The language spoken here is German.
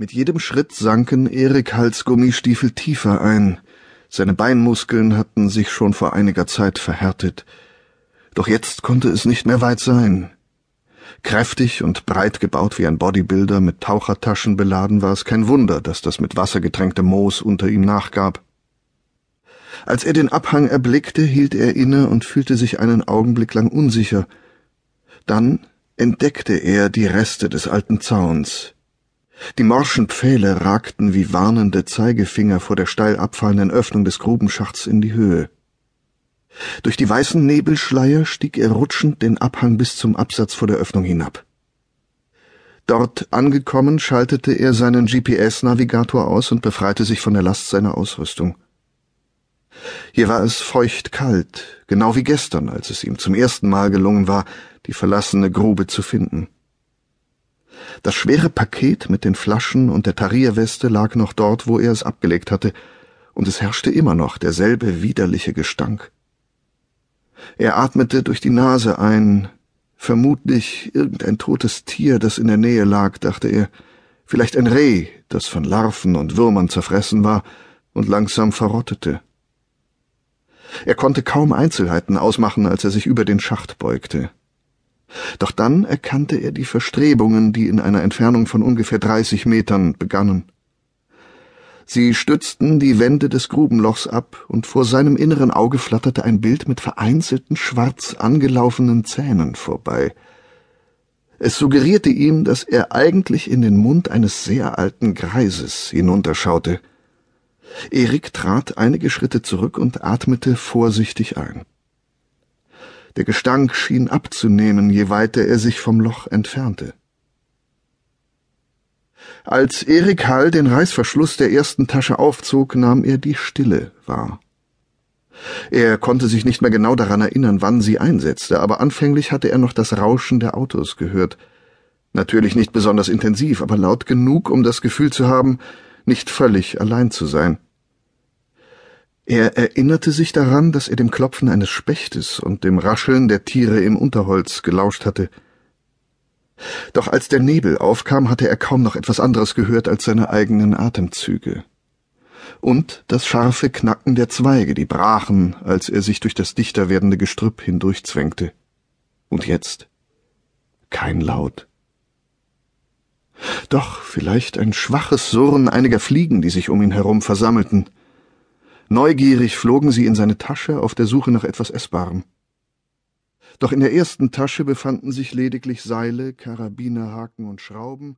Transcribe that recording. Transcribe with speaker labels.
Speaker 1: Mit jedem Schritt sanken Erik Hals Gummistiefel tiefer ein. Seine Beinmuskeln hatten sich schon vor einiger Zeit verhärtet. Doch jetzt konnte es nicht mehr weit sein. Kräftig und breit gebaut wie ein Bodybuilder, mit Tauchertaschen beladen, war es kein Wunder, dass das mit Wasser getränkte Moos unter ihm nachgab. Als er den Abhang erblickte, hielt er inne und fühlte sich einen Augenblick lang unsicher. Dann entdeckte er die Reste des alten Zauns. Die morschen Pfähle ragten wie warnende Zeigefinger vor der steil abfallenden Öffnung des Grubenschachts in die Höhe. Durch die weißen Nebelschleier stieg er rutschend den Abhang bis zum Absatz vor der Öffnung hinab. Dort angekommen, schaltete er seinen GPS-Navigator aus und befreite sich von der Last seiner Ausrüstung. Hier war es feucht kalt, genau wie gestern, als es ihm zum ersten Mal gelungen war, die verlassene Grube zu finden. Das schwere Paket mit den Flaschen und der Tarierweste lag noch dort, wo er es abgelegt hatte, und es herrschte immer noch derselbe widerliche Gestank. Er atmete durch die Nase ein, vermutlich irgendein totes Tier, das in der Nähe lag, dachte er, vielleicht ein Reh, das von Larven und Würmern zerfressen war und langsam verrottete. Er konnte kaum Einzelheiten ausmachen, als er sich über den Schacht beugte. Doch dann erkannte er die Verstrebungen, die in einer Entfernung von ungefähr dreißig Metern begannen. Sie stützten die Wände des Grubenlochs ab, und vor seinem inneren Auge flatterte ein Bild mit vereinzelten schwarz angelaufenen Zähnen vorbei. Es suggerierte ihm, dass er eigentlich in den Mund eines sehr alten Greises hinunterschaute. Erik trat einige Schritte zurück und atmete vorsichtig ein. Der Gestank schien abzunehmen, je weiter er sich vom Loch entfernte. Als Erik Hall den Reißverschluss der ersten Tasche aufzog, nahm er die Stille wahr. Er konnte sich nicht mehr genau daran erinnern, wann sie einsetzte, aber anfänglich hatte er noch das Rauschen der Autos gehört. Natürlich nicht besonders intensiv, aber laut genug, um das Gefühl zu haben, nicht völlig allein zu sein. Er erinnerte sich daran, dass er dem Klopfen eines Spechtes und dem Rascheln der Tiere im Unterholz gelauscht hatte. Doch als der Nebel aufkam, hatte er kaum noch etwas anderes gehört als seine eigenen Atemzüge. Und das scharfe Knacken der Zweige, die brachen, als er sich durch das dichter werdende Gestrüpp hindurchzwängte. Und jetzt? Kein Laut. Doch vielleicht ein schwaches Surren einiger Fliegen, die sich um ihn herum versammelten. Neugierig flogen sie in seine Tasche auf der Suche nach etwas Essbarem. Doch in der ersten Tasche befanden sich lediglich Seile, Karabinerhaken und Schrauben,